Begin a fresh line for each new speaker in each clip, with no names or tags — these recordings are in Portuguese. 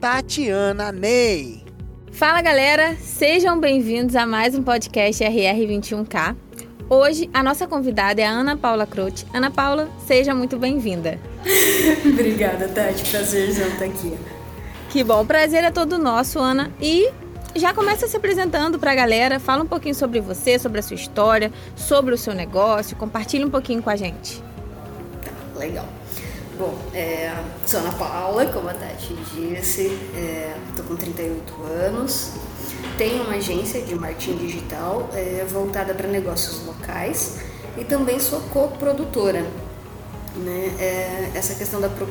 Tatiana Ney.
Fala galera, sejam bem-vindos a mais um podcast RR21K. Hoje a nossa convidada é a Ana Paula Croce. Ana Paula, seja muito bem-vinda.
Obrigada, Tati. Prazerzão estar aqui.
Que bom, o prazer é todo nosso, Ana. E já começa se apresentando para a galera, fala um pouquinho sobre você, sobre a sua história, sobre o seu negócio, compartilha um pouquinho com a gente.
Tá, legal. Bom, é, sou Ana Paula, como a Tati disse, estou é, com 38 anos, tenho uma agência de marketing digital é, voltada para negócios locais e também sou coprodutora. Né? É, essa questão da pro,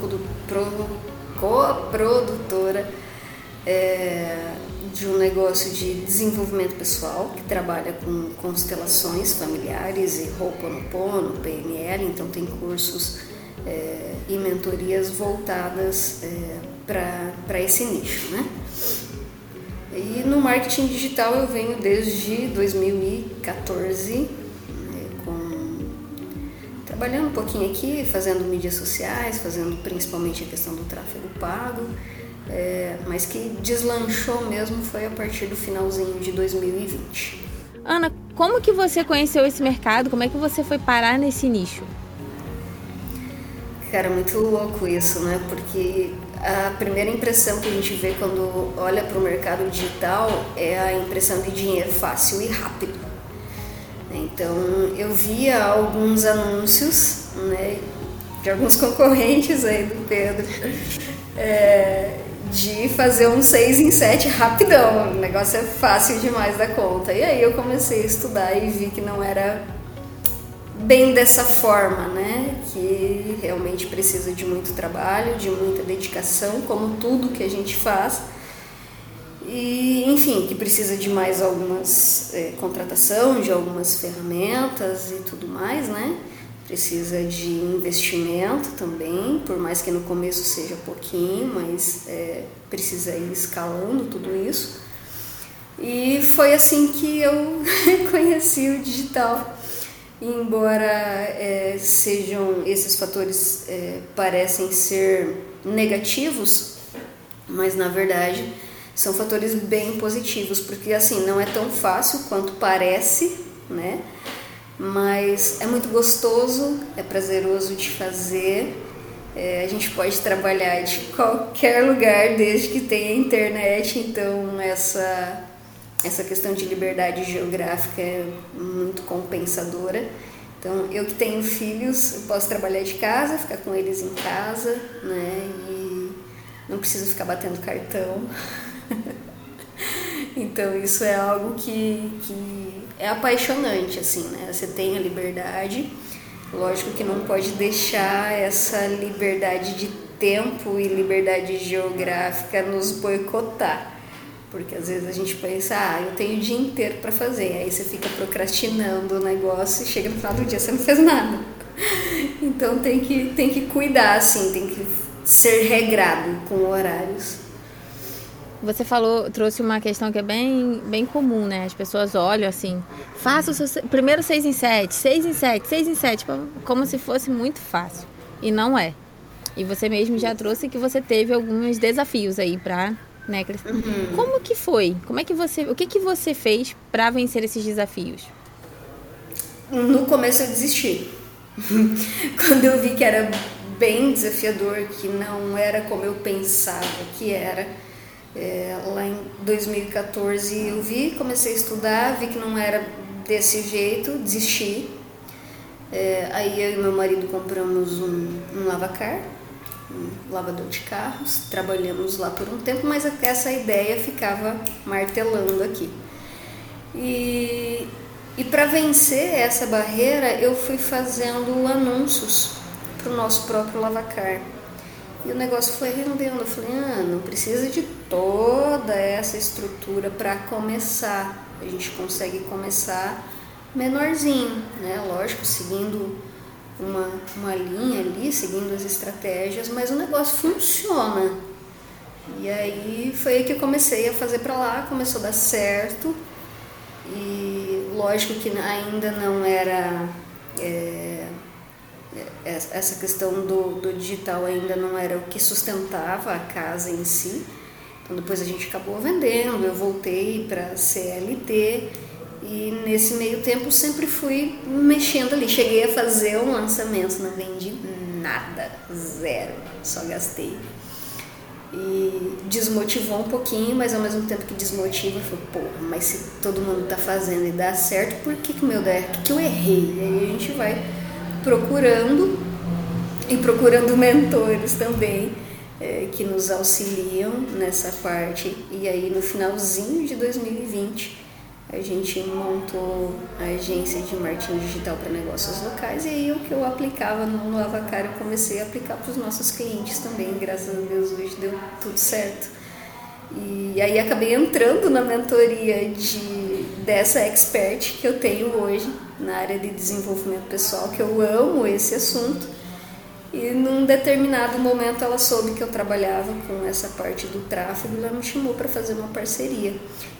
coprodutora é, de um negócio de desenvolvimento pessoal que trabalha com constelações familiares e Ho'oponopono, PNL, então tem cursos é, e mentorias voltadas é, para esse nicho. Né? E no marketing digital eu venho desde 2014 né, com, trabalhando um pouquinho aqui, fazendo mídias sociais, fazendo principalmente a questão do tráfego pago, é, mas que deslanchou mesmo foi a partir do finalzinho de 2020.
Ana, como que você conheceu esse mercado? Como é que você foi parar nesse nicho?
Cara, muito louco isso, né? Porque a primeira impressão que a gente vê quando olha para o mercado digital é a impressão de dinheiro fácil e rápido. Então eu via alguns anúncios, né, de alguns concorrentes aí do Pedro, é, de fazer um 6 em 7 rapidão. O negócio é fácil demais da conta. E aí eu comecei a estudar e vi que não era bem dessa forma, né? Que realmente precisa de muito trabalho, de muita dedicação, como tudo que a gente faz. E, enfim, que precisa de mais algumas é, contratação, de algumas ferramentas e tudo mais, né? Precisa de investimento também, por mais que no começo seja pouquinho, mas é, precisa ir escalando tudo isso. E foi assim que eu conheci o digital embora é, sejam esses fatores é, parecem ser negativos, mas na verdade são fatores bem positivos, porque assim não é tão fácil quanto parece, né? Mas é muito gostoso, é prazeroso de fazer. É, a gente pode trabalhar de qualquer lugar desde que tenha internet, então essa essa questão de liberdade geográfica é muito compensadora. Então, eu que tenho filhos, eu posso trabalhar de casa, ficar com eles em casa, né? E não preciso ficar batendo cartão. então, isso é algo que, que é apaixonante, assim, né? Você tem a liberdade, lógico que não pode deixar essa liberdade de tempo e liberdade geográfica nos boicotar porque às vezes a gente pensa, ah, eu tenho o dia inteiro para fazer. Aí você fica procrastinando o negócio e chega no final do dia você não fez nada. Então tem que, tem que cuidar, assim, tem que ser regrado com horários.
Você falou, trouxe uma questão que é bem, bem comum, né? As pessoas olham assim, faça o seu primeiro 6 em 7, 6 em 7, 6 em 7, como se fosse muito fácil. E não é. E você mesmo já trouxe que você teve alguns desafios aí para né, Uhum. Como que foi? Como é que você, o que que você fez para vencer esses desafios?
No começo eu desisti. Quando eu vi que era bem desafiador, que não era como eu pensava que era, é, lá em 2014 eu vi, comecei a estudar, vi que não era desse jeito, desisti. É, aí eu e meu marido compramos um, um lavacar lavador de carros, trabalhamos lá por um tempo, mas essa ideia ficava martelando aqui. E, e para vencer essa barreira, eu fui fazendo anúncios para o nosso próprio lavacar. E o negócio foi rendendo. Eu falei, ah, não precisa de toda essa estrutura para começar. A gente consegue começar menorzinho, né? Lógico, seguindo uma, uma linha ali, seguindo as estratégias, mas o negócio funciona. E aí foi aí que eu comecei a fazer para lá, começou a dar certo. E lógico que ainda não era. É, é, essa questão do, do digital ainda não era o que sustentava a casa em si. Então depois a gente acabou vendendo, eu voltei para CLT e nesse meio tempo sempre fui mexendo ali. Cheguei a fazer um lançamento, não vendi nada, zero, só gastei. E desmotivou um pouquinho, mas ao mesmo tempo que desmotiva, falei, pô, mas se todo mundo tá fazendo e dá certo, por que, que meu der? Que, que eu errei? E aí a gente vai procurando e procurando mentores também é, que nos auxiliam nessa parte. E aí no finalzinho de 2020 a gente montou a agência de marketing digital para negócios locais e aí o que eu aplicava no, no Avacar eu comecei a aplicar para os nossos clientes também, graças a Deus hoje deu tudo certo. E aí acabei entrando na mentoria de, dessa expert que eu tenho hoje na área de desenvolvimento pessoal, que eu amo esse assunto e num determinado momento ela soube que eu trabalhava com essa parte do tráfego e ela me chamou para fazer uma parceria.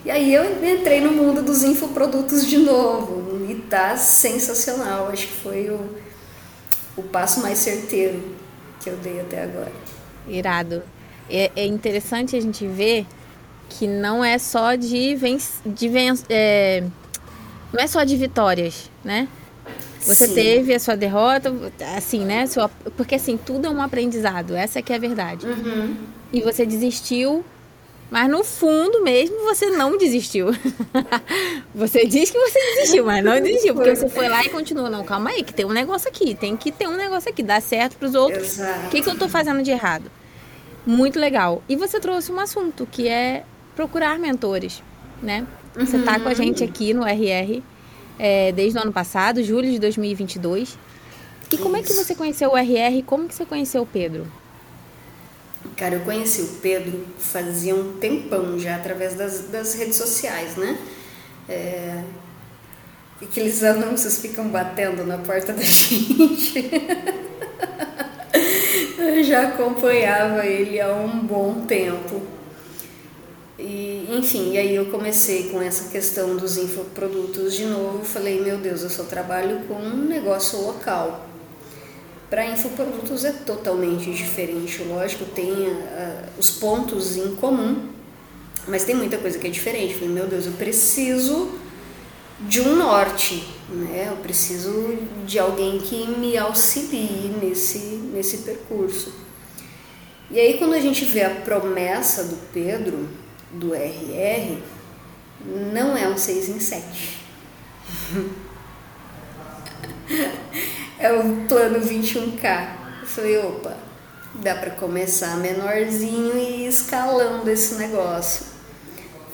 E aí eu entrei no mundo dos infoprodutos de novo e tá sensacional. Acho que foi o, o passo mais certeiro que eu dei até agora.
Irado. É, é interessante a gente ver que não é só de, ven de ven é, não é só de vitórias, né? Você Sim. teve a sua derrota, assim, né? Sua, porque assim, tudo é um aprendizado, essa que é a verdade.
Uhum.
E você desistiu, mas no fundo mesmo você não desistiu. você diz que você desistiu, mas não desistiu, porque você foi lá e continuou. Não, calma aí, que tem um negócio aqui, tem que ter um negócio aqui, dá certo para os outros. O que, que eu tô fazendo de errado? Muito legal. E você trouxe um assunto que é procurar mentores, né? Você tá com a gente uhum. aqui no RR é, desde o ano passado, julho de 2022. E como Isso. é que você conheceu o RR? Como que você conheceu o Pedro?
Cara, eu conheci o Pedro fazia um tempão já, através das, das redes sociais, né? É, aqueles anúncios ficam batendo na porta da gente. eu já acompanhava ele há um bom tempo. E, enfim, e aí eu comecei com essa questão dos infoprodutos de novo. Falei, meu Deus, eu só trabalho com um negócio local. Para infoprodutos é totalmente diferente, lógico, tem uh, os pontos em comum, mas tem muita coisa que é diferente. Falei, meu Deus, eu preciso de um norte, né? Eu preciso de alguém que me auxilie nesse, nesse percurso. E aí quando a gente vê a promessa do Pedro, do RR não é um 6 em 7. é o plano 21K. Eu falei, opa, dá para começar menorzinho e ir escalando esse negócio.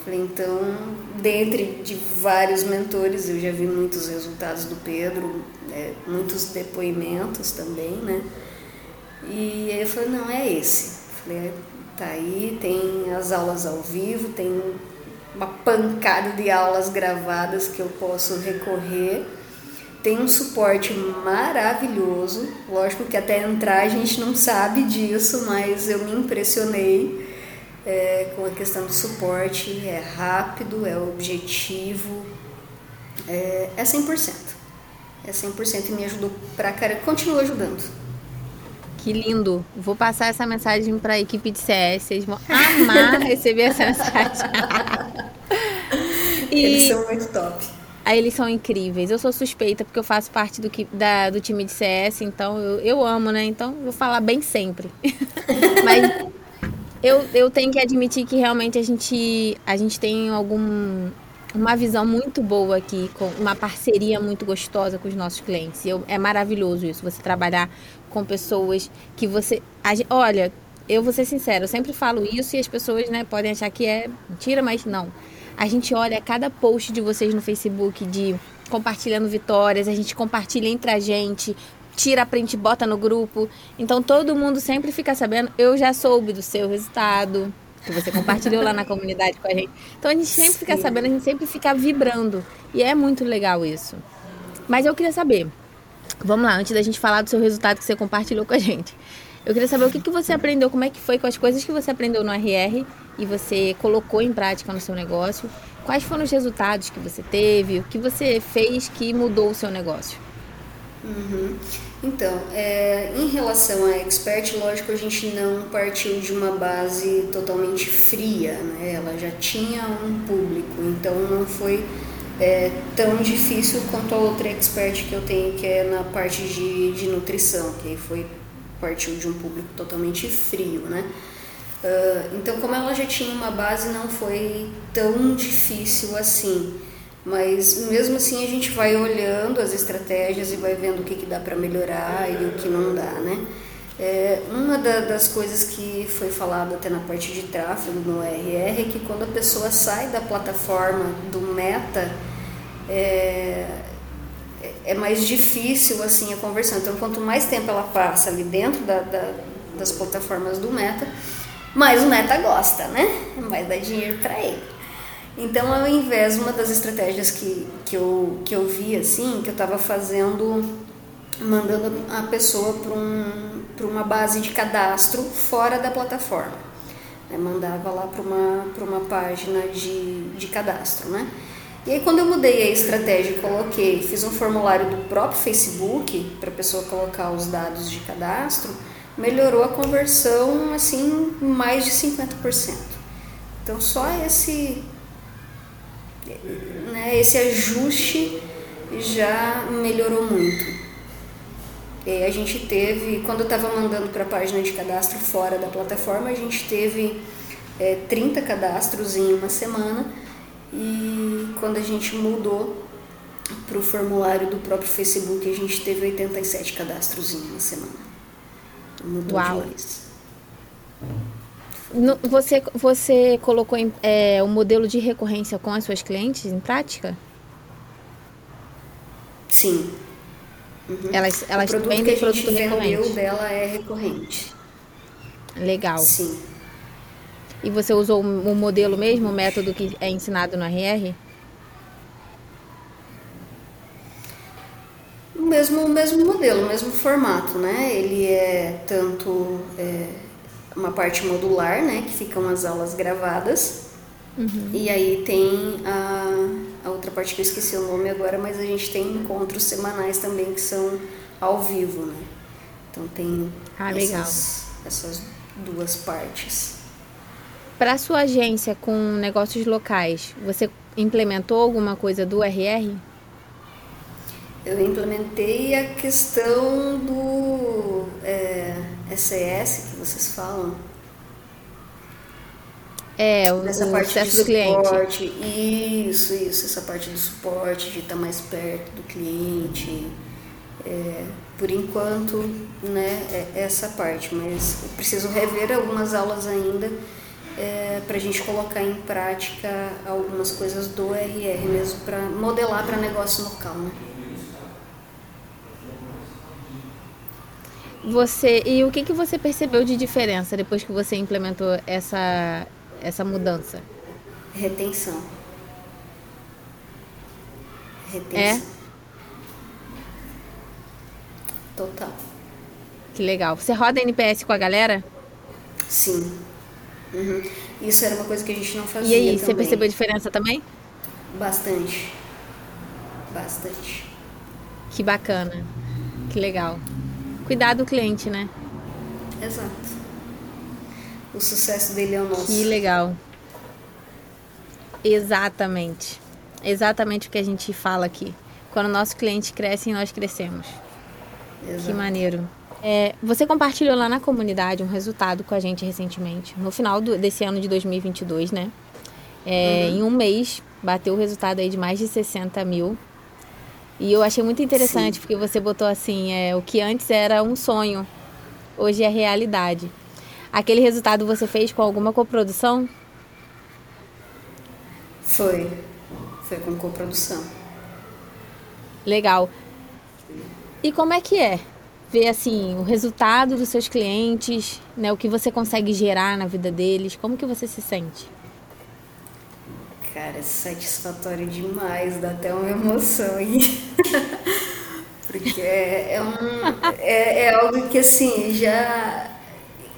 Falei, então, dentre de vários mentores, eu já vi muitos resultados do Pedro, é, muitos depoimentos também, né? E aí eu falei, não, é esse. Falei, Tá aí, tem as aulas ao vivo, tem uma pancada de aulas gravadas que eu posso recorrer. Tem um suporte maravilhoso. Lógico que até entrar a gente não sabe disso, mas eu me impressionei é, com a questão do suporte. É rápido, é objetivo, é, é 100%. É 100% e me ajudou pra cara. Continua ajudando.
Que lindo. Vou passar essa mensagem para a equipe de CS. Vocês vão amar receber essa mensagem.
e... Eles são muito top.
Aí eles são incríveis. Eu sou suspeita porque eu faço parte do, da, do time de CS, então eu, eu amo, né? Então vou falar bem sempre. Mas eu, eu tenho que admitir que realmente a gente, a gente tem algum, uma visão muito boa aqui, com uma parceria muito gostosa com os nossos clientes. Eu, é maravilhoso isso, você trabalhar com pessoas que você. A, olha, eu vou ser sincera, eu sempre falo isso e as pessoas né, podem achar que é mentira, mas não. A gente olha cada post de vocês no Facebook de compartilhando vitórias, a gente compartilha entre a gente, tira print, bota no grupo. Então todo mundo sempre fica sabendo. Eu já soube do seu resultado, que você compartilhou lá na comunidade com a gente. Então a gente sempre Sim. fica sabendo, a gente sempre fica vibrando. E é muito legal isso. Mas eu queria saber, vamos lá, antes da gente falar do seu resultado que você compartilhou com a gente. Eu queria saber o que, que você aprendeu, como é que foi com as coisas que você aprendeu no RR e você colocou em prática no seu negócio. Quais foram os resultados que você teve? O que você fez que mudou o seu negócio?
Uhum. Então, é, em relação a expert, lógico, a gente não partiu de uma base totalmente fria, né? Ela já tinha um público, então não foi é, tão difícil quanto a outra expert que eu tenho, que é na parte de, de nutrição, que foi partiu de um público totalmente frio, né? Uh, então, como ela já tinha uma base, não foi tão difícil assim. Mas mesmo assim a gente vai olhando as estratégias e vai vendo o que, que dá para melhorar e o que não dá, né? É, uma da, das coisas que foi falado até na parte de tráfego no RR é que quando a pessoa sai da plataforma do Meta, é, é mais difícil assim a conversão. Então, quanto mais tempo ela passa ali dentro da, da, das plataformas do Meta, mais o Meta gosta, né? Mais dá dinheiro para ele. Então, ao invés, uma das estratégias que, que, eu, que eu vi, assim, que eu estava fazendo, mandando a pessoa para um, uma base de cadastro fora da plataforma. Eu mandava lá para uma, uma página de, de cadastro, né? E aí quando eu mudei a estratégia coloquei, fiz um formulário do próprio Facebook para a pessoa colocar os dados de cadastro, melhorou a conversão assim mais de 50%. Então só esse né, esse ajuste já melhorou muito. E a gente teve, quando eu estava mandando para a página de cadastro fora da plataforma, a gente teve é, 30 cadastros em uma semana e quando a gente mudou para o formulário do próprio Facebook, a gente teve 87 cadastros em uma semana. Mudou Uau. demais.
No, você, você colocou em, é, o modelo de recorrência com as suas clientes em prática?
Sim.
Uhum. Elas, elas o produto vendem
que a gente vendeu dela é recorrente.
Legal.
Sim.
E você usou o modelo mesmo, o método que é ensinado no RR?
O mesmo, o mesmo modelo, o mesmo formato, né? Ele é tanto é, uma parte modular, né? Que ficam as aulas gravadas. Uhum. E aí tem a, a outra parte que eu esqueci o nome agora, mas a gente tem encontros semanais também que são ao vivo, né? Então tem
ah,
essas, essas duas partes.
Para sua agência com negócios locais, você implementou alguma coisa do RR?
Eu implementei a questão do é, SES que vocês falam.
É, o, Nessa o parte sucesso do
cliente. Isso, isso, essa parte do suporte, de estar mais perto do cliente. É, por enquanto, né, é essa parte, mas eu preciso rever algumas aulas ainda é, para a gente colocar em prática algumas coisas do RR mesmo, para modelar para negócio local. Né?
Você e o que, que você percebeu de diferença depois que você implementou essa, essa mudança?
Retenção. Retenção. É? Total.
Que legal. Você roda NPS com a galera?
Sim. Uhum. Isso era uma coisa que a gente não fazia. E aí, também.
você percebeu a diferença também?
Bastante. Bastante.
Que bacana. Que legal. Cuidar do cliente, né?
Exato. O sucesso dele é o nosso.
Que legal. Exatamente. Exatamente o que a gente fala aqui. Quando o nosso cliente cresce, nós crescemos. Exato. Que maneiro. É, você compartilhou lá na comunidade um resultado com a gente recentemente, no final do, desse ano de 2022, né? É, uhum. Em um mês, bateu o resultado aí de mais de 60 mil. E eu achei muito interessante, Sim. porque você botou assim, é, o que antes era um sonho, hoje é realidade. Aquele resultado você fez com alguma coprodução?
Foi. Foi com coprodução.
Legal. E como é que é ver assim o resultado dos seus clientes, né, o que você consegue gerar na vida deles, como que você se sente?
Cara, satisfatório demais, dá até uma emoção aí. Porque é, é, um, é, é, algo que assim, já.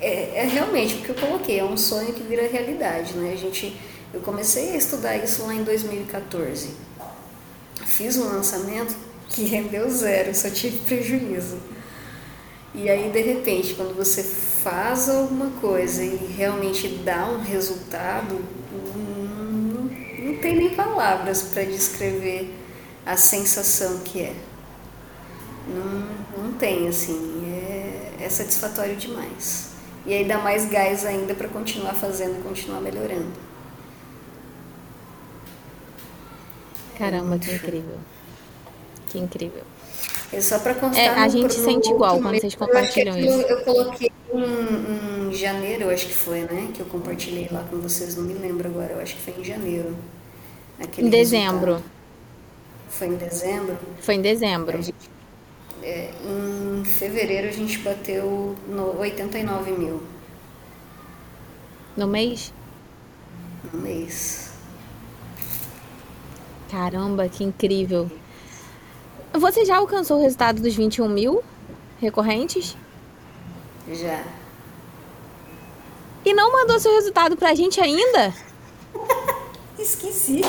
É, é, realmente o que eu coloquei, é um sonho que vira realidade, né? A gente, eu comecei a estudar isso lá em 2014. Fiz um lançamento que rendeu zero, só tive prejuízo. E aí, de repente, quando você faz alguma coisa e realmente dá um resultado, tem nem palavras para descrever a sensação que é. Não, não tem, assim, é, é satisfatório demais. E aí dá mais gás ainda para continuar fazendo e continuar melhorando.
Caramba, que incrível. Que incrível.
É só para constar.
É, a gente sente igual quando vocês compartilham
eu,
isso.
Eu coloquei em, em, janeiro, eu acho que foi, né? Que eu compartilhei lá com vocês, não me lembro agora, eu acho que foi em janeiro.
Em dezembro.
Resultado. Foi em dezembro?
Foi em dezembro.
Gente, é, em fevereiro a gente bateu no 89 mil.
No mês?
No mês.
Caramba, que incrível. Você já alcançou o resultado dos 21 mil recorrentes?
Já.
E não mandou seu resultado pra gente ainda?
Esqueci.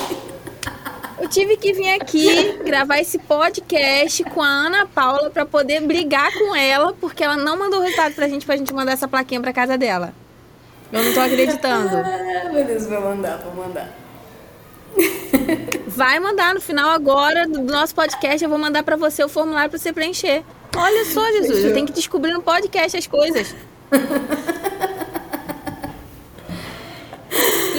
Eu tive que vir aqui gravar esse podcast com a Ana Paula para poder brigar com ela, porque ela não mandou o resultado pra gente, pra gente mandar essa plaquinha pra casa dela. Eu não tô acreditando.
Ah, meu Deus, vou mandar, vou mandar.
Vai mandar no final agora do nosso podcast, eu vou mandar para você o formulário para você preencher. Olha só, Jesus, Fechou. eu tenho que descobrir no podcast as coisas.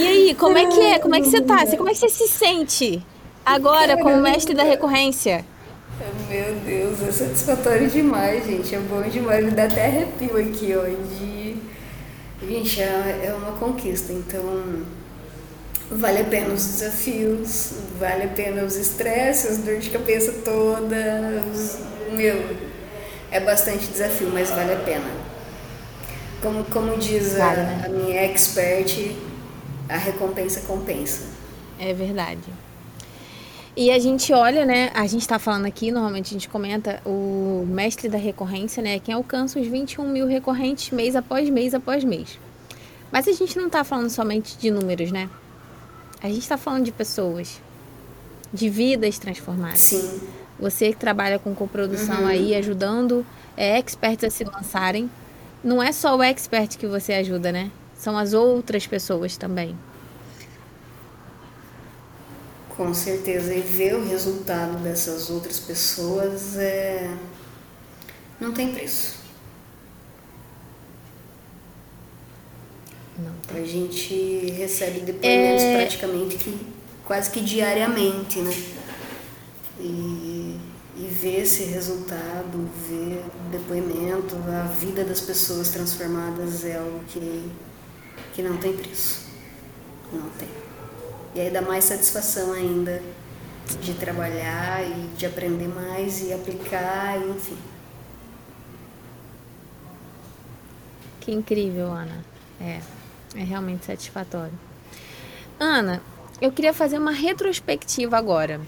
E aí, como é que é? Como é que você tá? Como é que você se sente agora como mestre da recorrência?
Meu Deus, é satisfatório demais, gente. É bom demais. Me dá até arrepio aqui, ó. De... Gente, é, é uma conquista. Então, Vale a pena os desafios, vale a pena os estresses, as dor de cabeça toda. Os... Meu, é bastante desafio, mas vale a pena. Como, como diz a, né? a minha expert, a recompensa compensa.
É verdade. E a gente olha, né? A gente está falando aqui, normalmente a gente comenta o mestre da recorrência, né? Quem alcança os 21 mil recorrentes mês após mês após mês. Mas a gente não está falando somente de números, né? A gente está falando de pessoas, de vidas transformadas.
Sim.
Você que trabalha com coprodução uhum. aí, ajudando é, experts a se lançarem. Não é só o expert que você ajuda, né? São as outras pessoas também.
Com certeza. E ver o resultado dessas outras pessoas é... não tem preço. Não. A gente recebe depoimentos é... praticamente que quase que diariamente, né? E, e ver esse resultado, ver o depoimento, a vida das pessoas transformadas é algo que, que não tem preço. Não tem. E aí dá mais satisfação ainda de trabalhar e de aprender mais e aplicar, enfim.
Que incrível, Ana. É. É realmente satisfatório. Ana, eu queria fazer uma retrospectiva agora.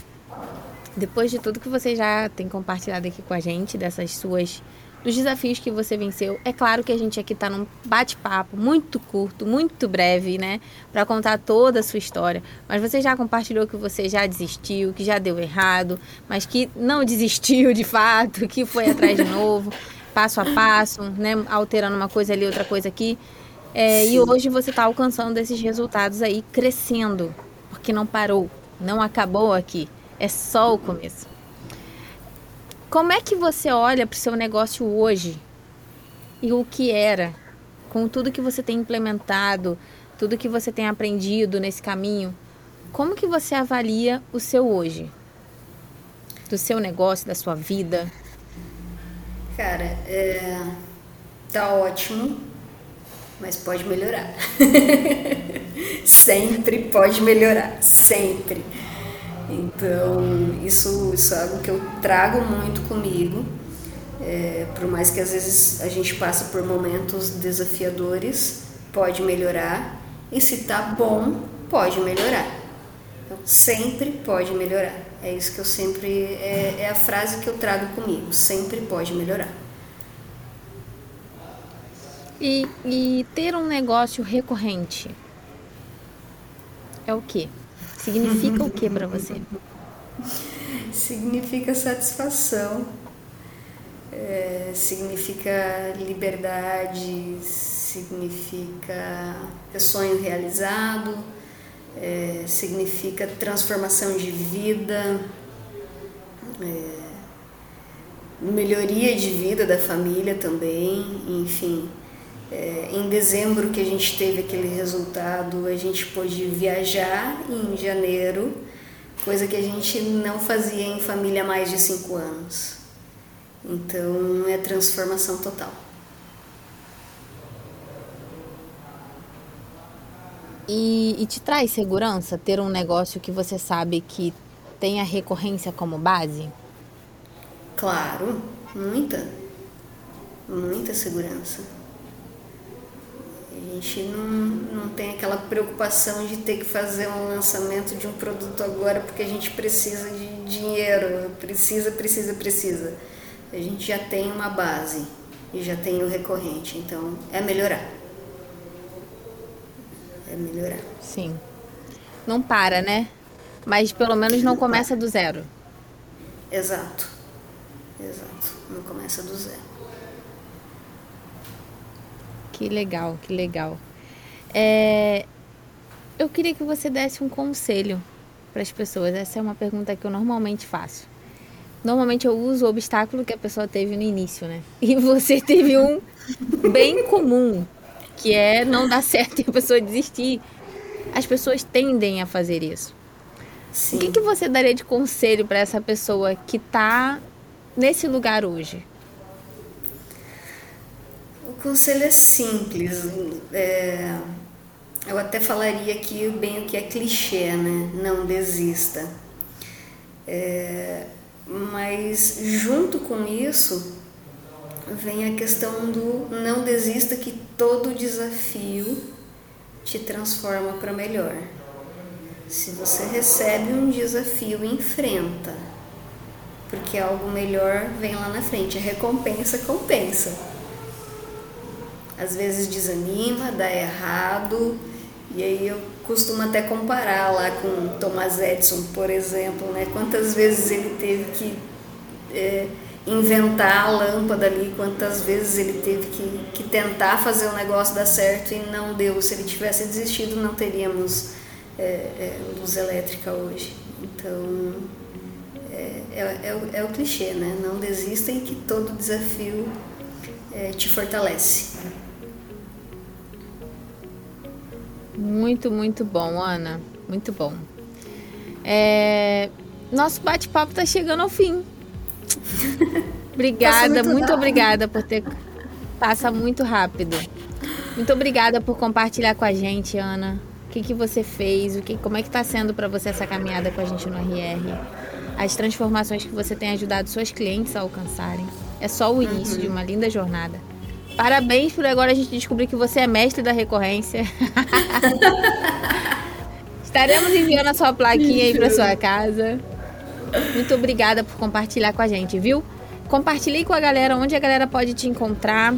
Depois de tudo que você já tem compartilhado aqui com a gente, dessas suas dos desafios que você venceu. É claro que a gente aqui está num bate-papo muito curto, muito breve, né? Para contar toda a sua história. Mas você já compartilhou que você já desistiu, que já deu errado, mas que não desistiu de fato, que foi atrás de novo, passo a passo, né? Alterando uma coisa ali, outra coisa aqui. É, e hoje você está alcançando esses resultados aí, crescendo, porque não parou, não acabou aqui, é só o começo. Como é que você olha para o seu negócio hoje e o que era, com tudo que você tem implementado, tudo que você tem aprendido nesse caminho? Como que você avalia o seu hoje? Do seu negócio, da sua vida?
Cara, é, tá ótimo mas pode melhorar. sempre pode melhorar, sempre. Então, isso, isso é algo que eu trago muito comigo. É, por mais que às vezes a gente passe por momentos desafiadores, pode melhorar. E se tá bom, pode melhorar. Então, sempre pode melhorar. É isso que eu sempre. É, é a frase que eu trago comigo: sempre pode melhorar.
E, e ter um negócio recorrente é o que? Significa o que para você?
Significa satisfação, é, significa liberdade, significa sonho realizado, é, significa transformação de vida, é, melhoria de vida da família também, enfim. É, em dezembro que a gente teve aquele resultado, a gente pôde viajar em janeiro, coisa que a gente não fazia em família há mais de cinco anos. Então é transformação total.
E, e te traz segurança ter um negócio que você sabe que tem a recorrência como base?
Claro, muita. Muita segurança. A gente não, não tem aquela preocupação de ter que fazer um lançamento de um produto agora porque a gente precisa de dinheiro, precisa, precisa, precisa. A gente já tem uma base e já tem o recorrente, então é melhorar é melhorar.
Sim. Não para, né? Mas pelo menos não começa do zero.
Exato. Exato. Não começa do zero.
Que legal, que legal. É... Eu queria que você desse um conselho para as pessoas. Essa é uma pergunta que eu normalmente faço. Normalmente eu uso o obstáculo que a pessoa teve no início, né? E você teve um bem comum, que é não dar certo e a pessoa desistir. As pessoas tendem a fazer isso. Sim. O que, que você daria de conselho para essa pessoa que está nesse lugar hoje?
Conselho é simples. É... Eu até falaria aqui bem o que é clichê, né? Não desista. É... Mas junto com isso, vem a questão do não desista que todo desafio te transforma para melhor. Se você recebe um desafio, enfrenta, porque algo melhor vem lá na frente. A recompensa compensa. Às vezes desanima, dá errado, e aí eu costumo até comparar lá com Thomas Edison, por exemplo, né? Quantas vezes ele teve que é, inventar a lâmpada ali, quantas vezes ele teve que, que tentar fazer o negócio dar certo e não deu. Se ele tivesse desistido, não teríamos é, é, luz elétrica hoje. Então, é, é, é, o, é o clichê, né? Não desista e que todo desafio é, te fortalece.
Muito, muito bom, Ana. Muito bom. É, nosso bate-papo está chegando ao fim. obrigada, muito, muito obrigada por ter. Passa muito rápido. Muito obrigada por compartilhar com a gente, Ana. O que, que você fez? O que, como é que está sendo para você essa caminhada com a gente no RR? As transformações que você tem ajudado suas clientes a alcançarem. É só o início uhum. de uma linda jornada. Parabéns por agora a gente descobrir que você é mestre da recorrência. Estaremos enviando a sua plaquinha aí para sua casa. Muito obrigada por compartilhar com a gente, viu? Compartilhe com a galera onde a galera pode te encontrar,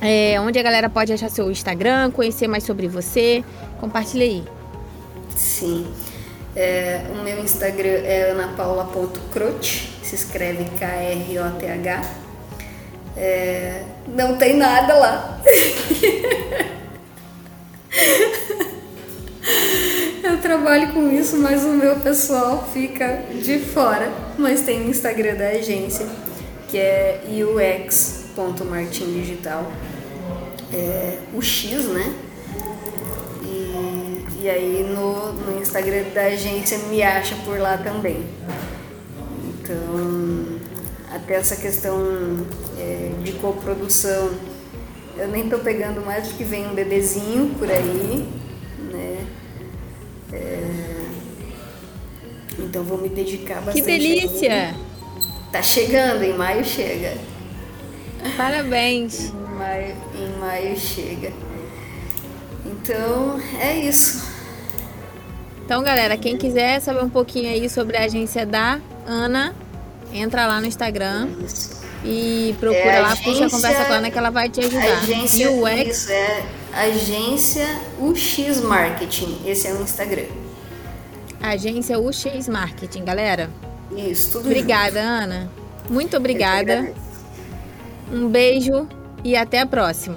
é, onde a galera pode achar seu Instagram, conhecer mais sobre você. Compartilhe aí.
Sim. É, o meu Instagram é anapaula.croth, se escreve K-R-O-T-H. É, não tem nada lá. Eu trabalho com isso, mas o meu pessoal fica de fora. Mas tem o Instagram da agência, que é ux.martindigital. É o X, né? E, e aí no, no Instagram da agência me acha por lá também. Então, até essa questão é, de coprodução, eu nem tô pegando mais porque vem um bebezinho por aí, né? É... Então vou me dedicar bastante.
Que delícia!
Tá chegando, em maio chega.
Parabéns.
Em maio, em maio chega. Então, é isso.
Então, galera, quem quiser saber um pouquinho aí sobre a agência da Ana, entra lá no Instagram
Isso.
E procura
É,
lá,
agência-
puxa a conversa com a Ana que ela vai te ajudar.
Agência,
e o X,
isso é agência UX Marketing. Esse é o Instagram.
agência UX Marketing, galera.
Isso, tudo
Obrigada, Ana. Muito
junto. Eu que
obrigada. Um beijo e até a próxima.